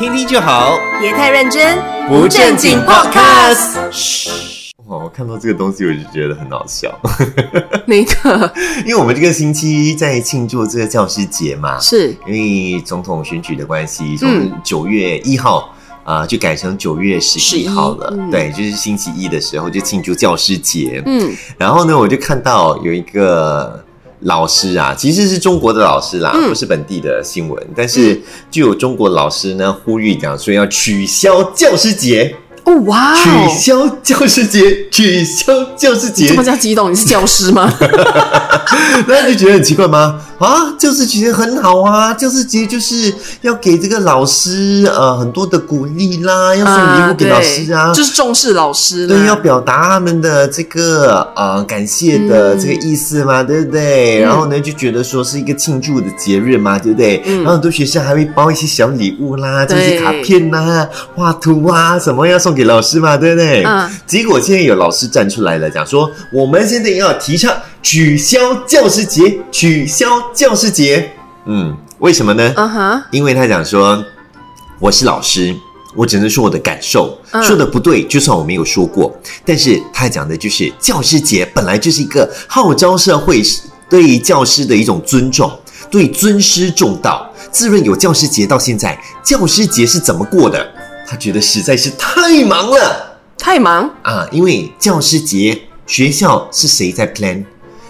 听听就好，别太认真，不正经 Podcast。嘘，哦，我看到这个东西我就觉得很好笑，哪个？因为我们这个星期在庆祝这个教师节嘛，是因为总统选举的关系，从嗯九月一号。啊、就改成九月十一号了。11嗯对，就是星期一的时候就庆祝教师节。嗯，然后呢，我就看到有一个老师啊，其实是中国的老师啦，嗯。不是本地的新闻，但是就有中国老师呢呼吁讲说要取消教师节，哦哇取哦，消教师节，取消教师节这，么叫激动？你是教师吗？那你就觉得很奇怪吗？啊，教师节很好啊，教师节就是要给这个老师呃很多的鼓励啦，要送礼物给老师啊，对就是重视老师对，要表达他们的这个呃感谢的这个意思嘛，对不对？嗯然后呢，就觉得说是一个庆祝的节日嘛，对不对？嗯然后很多学校还会包一些小礼物啦，这对些卡片呐、画图啊，什么要送给老师嘛，对不对？嗯结果现在有老师站出来了，讲说我们现在要提倡取消教师节，取消教师节。嗯，为什么呢？嗯哼，因为他讲说我是老师，我只能说我的感受，嗯说的不对，就算我没有说过，但是他讲的就是教师节本来就是一个号召社会对教师的一种尊重，对尊师重道。自认有教师节到现在，教师节是怎么过的？他觉得实在是太忙了太忙，啊！因为教师节学校是谁在 plan？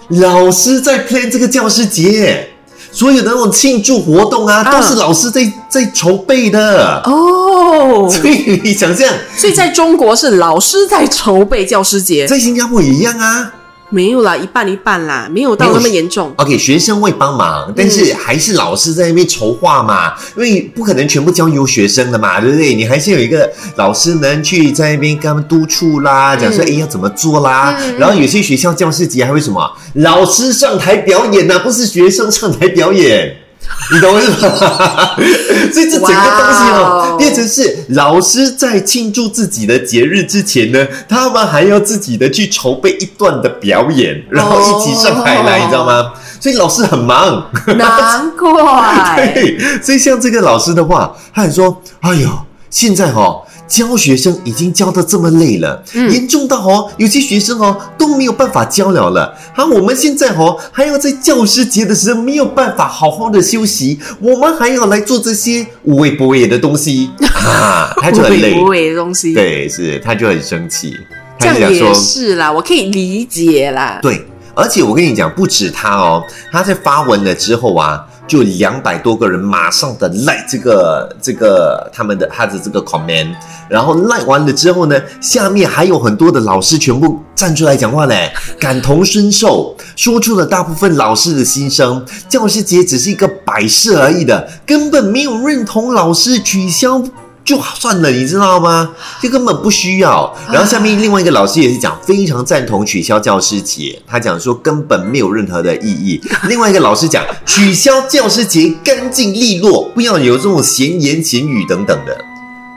老师在 plan 这个教师节，所有的那种庆祝活动啊，嗯都是老师在在筹备的。哦，所以你想象，所以在中国是老师在筹备教师节，在新加坡也一样啊。没有啦，一半一半啦，没有到那么严重。OK，学生会帮忙，但是还是老师在那边筹划嘛，因为不可能全部交由学生的嘛，对不对？你还是有一个老师能去在那边跟他们督促啦，讲说哎、诶要怎么做啦。嗯然后有些学校教师节还会什么，老师上台表演呐、不是学生上台表演。你懂我意思吗？所以这整个东西哦哦，变成是老师在庆祝自己的节日之前呢，他们还要自己的去筹备一段的表演，然后一起上台来，哦你知道吗？所以老师很忙。难怪，对，所以像这个老师的话，他很说：“哎呦，现在哦，教学生已经教的这么累了，嗯严重到哦，有些学生哦都没有办法教了了。啊，我们现在哦还要在教师节的时候没有办法好好的休息，我们还要来做这些无谓不谓的东西啊，他就很累不。为的东西，对，是，他就很生气，这样也他就想说。”是啦，我可以理解啦。对，而且我跟你讲，不止他哦，他在发文了之后啊，就两百多个人马上的赖这个这个他们的他的这个 comment，然后赖完了之后呢，下面还有很多的老师全部站出来讲话呢，感同身受，说出了大部分老师的心声。教师节只是一个摆设而已的，根本没有认同老师取消。就算了，你知道吗？这根本不需要。然后下面另外一个老师也是讲，非常赞同取消教师节。他讲说根本没有任何的意义。另外一个老师讲，取消教师节干净利落，不要有这种闲言闲语等等的。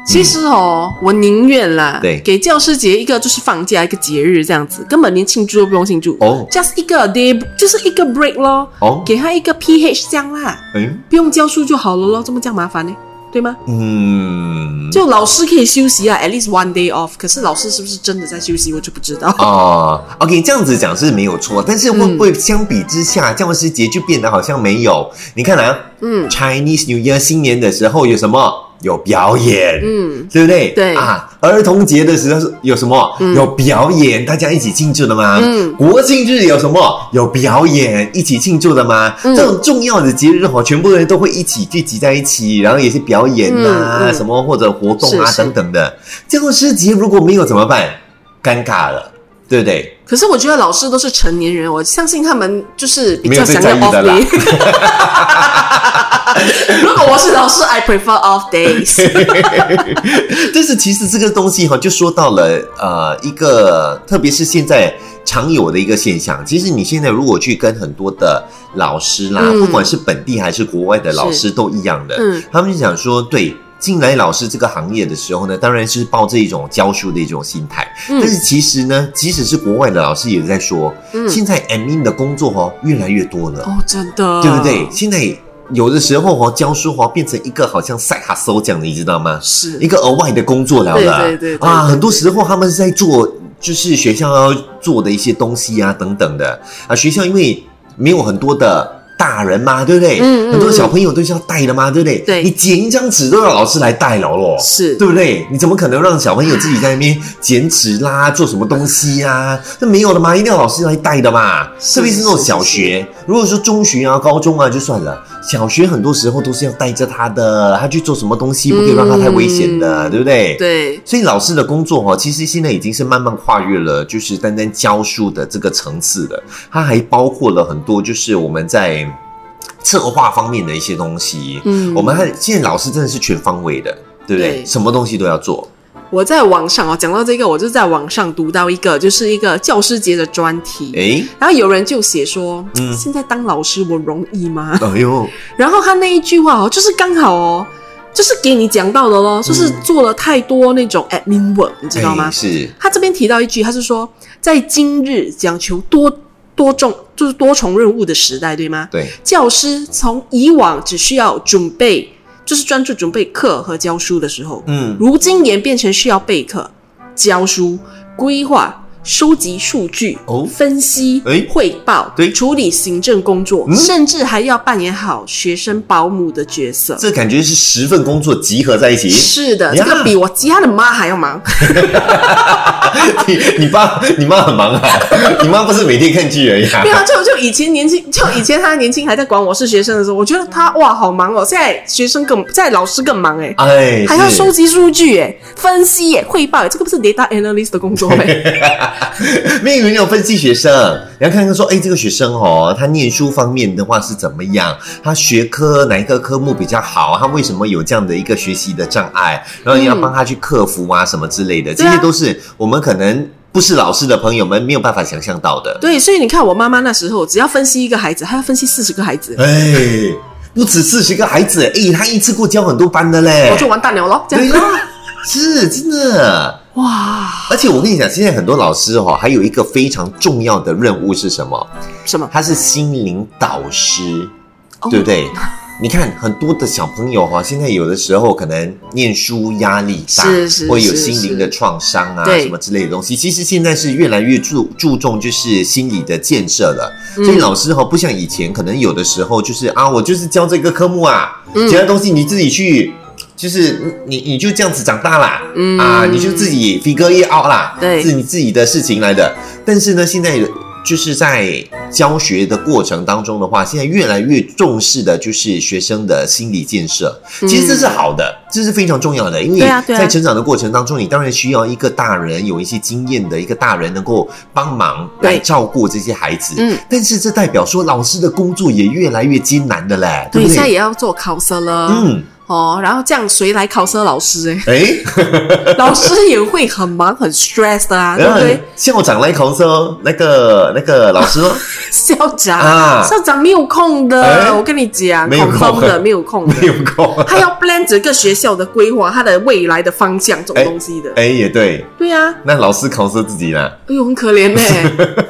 其实哦，我宁愿啦，对给教师节一个就是放假一个节日这样子，根本连庆祝都不用庆祝哦，just 一个 day 就是一个 break 咯，哦，给他一个 PH 这样啦，嗯不用教书就好了咯，这么这样麻烦呢？对吗？嗯，就老师可以休息啊，at least one day off。可是老师是不是真的在休息，我就不知道。哦，OK，这样子讲是没有错，但是会不会相比之下，教师节就变得好像没有？你看啊，嗯，Chinese New Year 新年的时候有什么？有表演，嗯，对不对？对啊，儿童节的时候有什么？有表演，大家一起庆祝的吗？嗯国庆日有什么？有表演，一起庆祝的吗？嗯这种重要的节日哈，全部人都会一起聚集在一起，然后也是表演啊，什么或者活动啊是是等等的。教师节如果没有怎么办？尴尬了，对不对？可是我觉得老师都是成年人，我相信他们就是比较想要 off day。如果我是老师，I prefer off days。但是其实这个东西哈，就说到了呃一个，特别是现在常有的一个现象。其实你现在如果去跟很多的老师啦，嗯不管是本地还是国外的老师都一样的，嗯他们就想说，对。进来老师这个行业的时候呢，当然是抱着一种教书的一种心态。嗯但是其实呢，即使是国外的老师也在说，嗯现在 admin 的工作哦越来越多了。哦，真的，对不对？？现在有的时候哦，教书哦变成一个好像赛哈搜这样的，你知道吗？是一个额外的工作了了。对对对对啊，对很多时候他们是在做，就是学校要做的一些东西啊等等的啊。学校因为没有很多的。大人嘛，对不对？嗯嗯很多小朋友都是要带的嘛，对不对？对你剪一张纸都要老师来带了咯，是对不对？你怎么可能让小朋友自己在那边剪纸啦，做什么东西呀、那没有的嘛，一定要老师来带的嘛。特别是那种小学，如果说中学啊、高中啊就算了，小学很多时候都是要带着他的，他去做什么东西，不可以让他太危险的，嗯对不对？。对，所以老师的工作哦，其实现在已经是慢慢跨越了，就是单单教书的这个层次了。它还包括了很多，就是我们在策划方面的一些东西。嗯我们还现在老师真的是全方位的，对不对？对什么东西都要做。我在网上哦，讲到这个，我就在网上读到一个，就是一个教师节的专题。诶，然后有人就写说，嗯现在当老师我容易吗？哎呦，然后他那一句话哦，就是刚好哦，就是给你讲到的咯，就是做了太多那种 admin work，你知道吗哎？是，他这边提到一句，他是说，在今日讲求多多重就是多重任务的时代，对吗？对，教师从以往只需要准备，就是专注准备课和教书的时候，嗯，如今演变成需要备课、教书、规划。收集数据、哦分析、诶汇报、对处理行政工作，嗯甚至还要扮演好学生保姆的角色。这感觉是十份工作集合在一起。是的，呀这个比我家的妈还要忙。你你爸你妈很忙啊，你妈不是每天看剧而已啊没。有啊，就就以前年轻，就以前他年轻还在管我是学生的时候，我觉得他哇好忙哦。现在学生更，现在老师更忙哎，哎，还要收集数据哎，分析哎，汇报哎，这个不是 data analyst 的工作哎。没有人有分析学生，你要看看说，哎，这个学生哦，他念书方面的话是怎么样？他学科哪一个科目比较好？他为什么有这样的一个学习的障碍？然后你要帮他去克服啊，什么之类的，这些都是我们可能不是老师的朋友们没有办法想象到的。对，所以你看我妈妈那时候，只要分析一个孩子，她要分析四十个孩子，哎，不止四十个孩子，哎，她一次过教很多班的嘞我。就完蛋了咯。这样对啦，是真的。哇，而且我跟你讲，现在很多老师哦，还有一个非常重要的任务是什么？什么？他是心灵导师，哦对不对？你看很多的小朋友哈、现在有的时候可能念书压力大，是是会有心灵的创伤啊，什么之类的东西。其实现在是越来越注注重就是心理的建设了，嗯所以老师哈、不像以前，可能有的时候就是啊，我就是教这个科目啊，嗯其他东西你自己去。就是你，你就这样子长大啦，嗯啊，你就自己 figure it out 啦，对是你自己的事情来的。但是呢，现在就是在教学的过程当中的话，现在越来越重视的就是学生的心理建设。其实这是好的，这是非常重要的，因为在成长的过程当中，你当然需要一个大人有一些经验的一个大人能够帮忙来照顾这些孩子。嗯，但是这代表说老师的工作也越来越艰难的嘞，对对，不对？现在也要做考试了。嗯，哦，然后这样谁来考试？老师哎，哎，老师也会很忙很 stress 的啊，对不对？校长来考试哦，那个那个老师哦，校长，啊校长没有空的，哎我跟你讲，没有空的 没有空的，没有空。他要 plan 整个学校的规划，他的未来的方向这种哎东西的。哎，也对，对啊，那老师考试自己啦。哎呦，很可怜呢，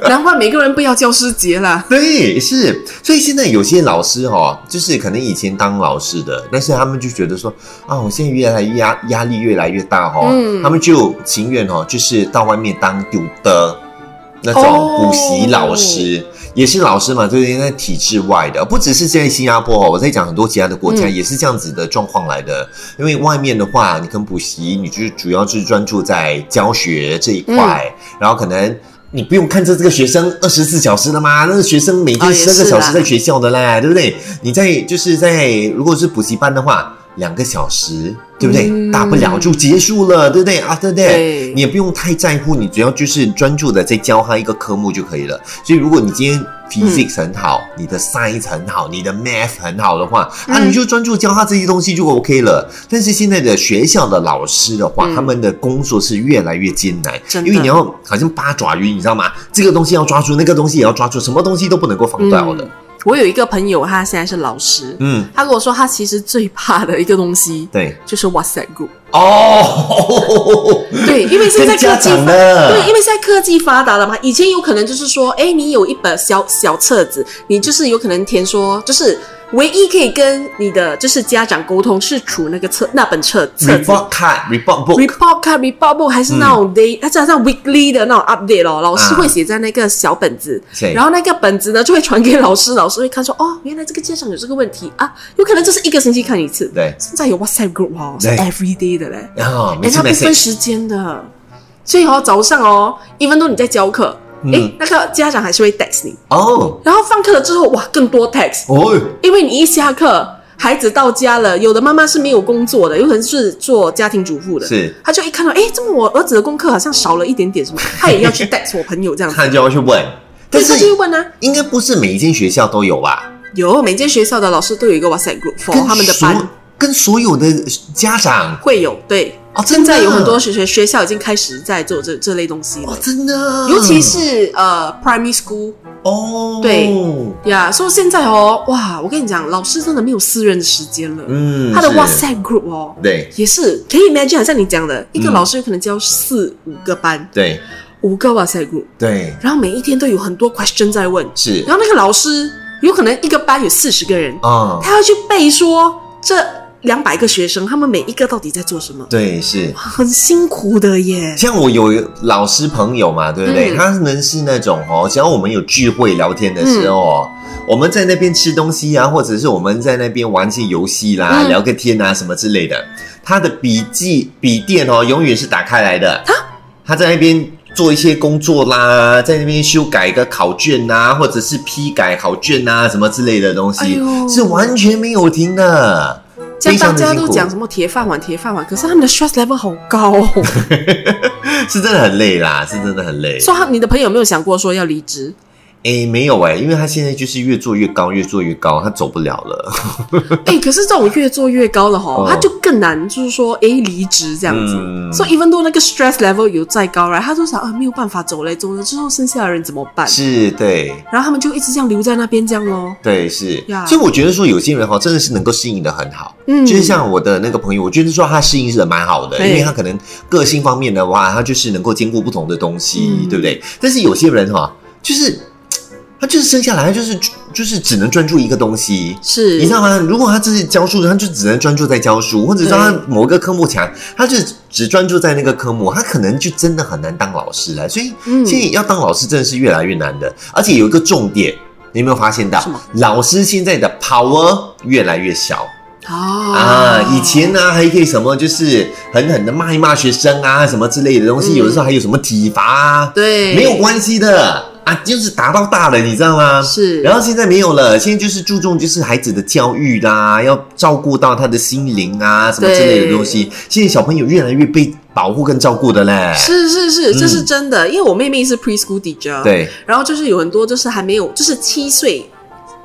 难怪每个人不要教师节啦。对，是，所以现在有些老师哦，就是可能以前当老师的，但是他们就觉得说啊，我现在越来越压压力越来越大哦，嗯他们就情愿哦，就是到外面当丢的那种哦补习老师。也是老师嘛，就是在体制外的，不只是在新加坡哦，我在讲很多其他的国家、嗯也是这样子的状况来的。因为外面的话，你可能补习，你就是主要就是专注在教学这一块，嗯然后可能你不用看着这个学生二十四小时的吗，那个学生每天十二个小时在学校的啦，对不对？你在就是在如果是补习班的话，两个小时，对不对？嗯大不了就结束了，对不对啊？对不对？对你也不用太在乎，你只要就是专注的在教他一个科目就可以了。所以如果你今天 physics 很好，你的 science 很好，你的 math 很好的话，啊，嗯你就专注教他这些东西就 OK 了。但是现在的学校的老师的话，嗯他们的工作是越来越艰难，因为你要好像八爪鱼，你知道吗？这个东西要抓住，那个东西也要抓住，什么东西都不能够放掉的。嗯我有一个朋友，他现在是老师，嗯，他跟我说，他其实最怕的一个东西对，就是 WhatsApp group。哦，对，因为现在科技对，因为现在科技发达了嘛，以前有可能就是说，哎，你有一本小小册子，你就是有可能填说，就是唯一可以跟你的就是家长沟通是处那个册那本册册子。report card report book，report card、report book 还是那种 day，它加上 weekly 的那种 update 哦，老师会写在那个小本子，是然后那个本子呢就会传给老师，老师会看说，哦，原来这个家长有这个问题啊，有可能就是一个星期看一次。对。现在有 WhatsApp group 哦，是 every day 的嘞，啊，每哎，它不分时间的，所以哦，早上哦，even though 你在教课，嗯。哎，那个家长还是会 text 你，哦。然后放课了之后，哇，更多 text，哦，因为你一下课，孩子到家了，有的妈妈是没有工作的，有可能是做家庭主妇的，是，他就一看到，哎，怎么我儿子的功课好像少了一点点什么，他也要去 text 我朋友这样子，他就要去问，但对，他就会是问啊，应该不是每一间学校都有吧？有每间学校的老师都有一个 WhatsApp group for 他们的班。跟所有的家长会有，对，哦，现在有很多学学学校已经开始在做这这类东西了。哦，。真的，尤其是呃，primary school 哦，对。呀，所以现在哦，哇，我跟你讲，老师真的没有私人的时间了。嗯，他的是。WhatsApp group 哦，对。也是可以 imagine，好像你讲的，一个嗯。老师有可能教四五个班，对。五个 WhatsApp group，对。然后每一天都有很多 question 在问，是。然后那个老师有可能一个班有四十个人，啊，他要去背说这两百个学生，他们每一个到底在做什么，对是。很辛苦的耶。像我有老师朋友嘛，对不对？嗯他们是那种哦，只要我们有聚会聊天的时候哦，我们在那边吃东西啊，或者是我们在那边玩些游戏啦、嗯聊个天啊什么之类的，他的笔记笔电哦，永远是打开来的。他在那边做一些工作啦，在那边修改一个考卷啊，或者是批改考卷啊什么之类的东西，哎是完全没有停的。这样大家都讲什么铁饭碗、铁饭碗，可是他们的 stress level 好高哦。是真的很累啦，是真的很累。说他你的朋友有没有想过说要离职？哎，没有哎，因为他现在就是越做越高，越做越高，他走不了了。哎、可是这种越做越高了哈，哦他就更难，就是说，哎，离职这样子。嗯所以 even though 那个 stress level 有再高，然后他就想啊，没有办法走嘞，走了之后剩下的人怎么办？是，对，然后他们就一直这样留在那边这样咯。对，是呀。所以我觉得说，有些人哈，真的是能够适应的很好。嗯就是像我的那个朋友，我觉得说他适应的蛮好的，因为他可能个性方面的话，他就是能够兼顾不同的东西，嗯对不对？但是有些人哈，就是他就是生下来，他就是就是只能专注一个东西。是，你知道吗？如果他只是教书，他就只能专注在教书，或者说他某个科目强，他就只专注在那个科目，他可能就真的很难当老师了。所以嗯现在要当老师真的是越来越难的，而且有一个重点，你有没有发现到？老师现在的 power 越来越小啊啊！以前呢还可以什么，就是狠狠的骂一骂学生啊，什么之类的东西，嗯有的时候还有什么体罚啊，对没有关系的啊，就是打到大了，你知道吗？是，然后现在没有了，现在就是注重就是孩子的教育啦，要照顾到他的心灵啊，什么之类的东西。现在小朋友越来越被保护跟照顾的嘞。是是是，这是真的，因为我妹妹是 preschool teacher，，对，然后就是有很多就是还没有，就是七岁。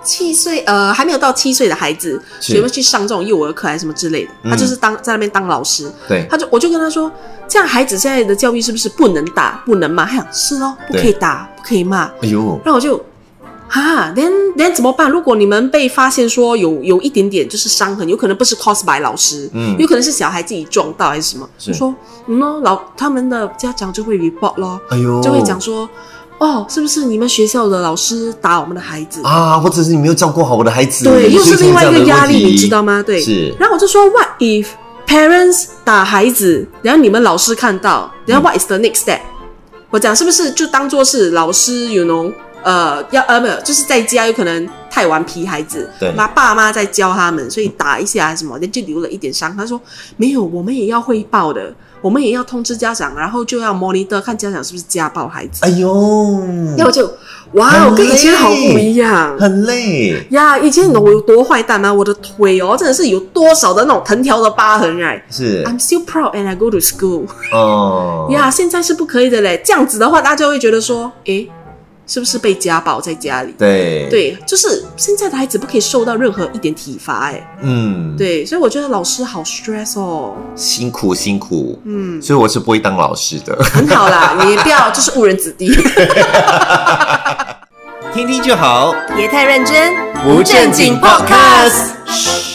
七岁呃还没有到七岁的孩子，是有没有去上这种幼儿课还是什么之类的？嗯他就是当在那边当老师，对，他就我就跟他说，这样孩子现在的教育是不是不能打不能骂？他想是哦，不可以打不可以骂。哎呦，然后我就啊，then then 怎么办？如果你们被发现说有有一点点就是伤痕，有可能不是 cos by 老师，嗯有可能是小孩自己撞到还是什么，是就说嗯咯，老他们的家长就会 report 咯，哎呦，就会讲说哦，是不是你们学校的老师打我们的孩子？啊，或者是你没有照顾好我的孩子，对，又是另外一个压力，你知道吗？对，是然后我就说，What if parents 打孩子，然后你们老师看到，然后 What is the next step？、我讲是不是就当做是老师，you know，呃，要呃没有，就是在家有可能太顽皮孩子，对那爸妈在教他们，所以打一下什么，那就留了一点伤。他说没有，我们也要汇报的，我们也要通知家长，然后就要 monitor 看家长是不是家暴孩子。哎呦，然后就哇，跟以前好不一样。很累，呀以前你懂我有多坏蛋吗？我的腿哦，真的是有多少的那种藤条的疤痕，right？是 I'm still proud and I go to school。哦，呀现在是不可以的嘞。这样子的话，大家会觉得说，诶，是不是被家暴在家里？对，对，就是现在的孩子不可以受到任何一点体罚，哎，嗯，对，所以我觉得老师好 stress 哦，辛苦辛苦，嗯，所以我是不会当老师的，很好啦，你也不要就是误人子弟，听听就好，别太认真，不正经 podcast。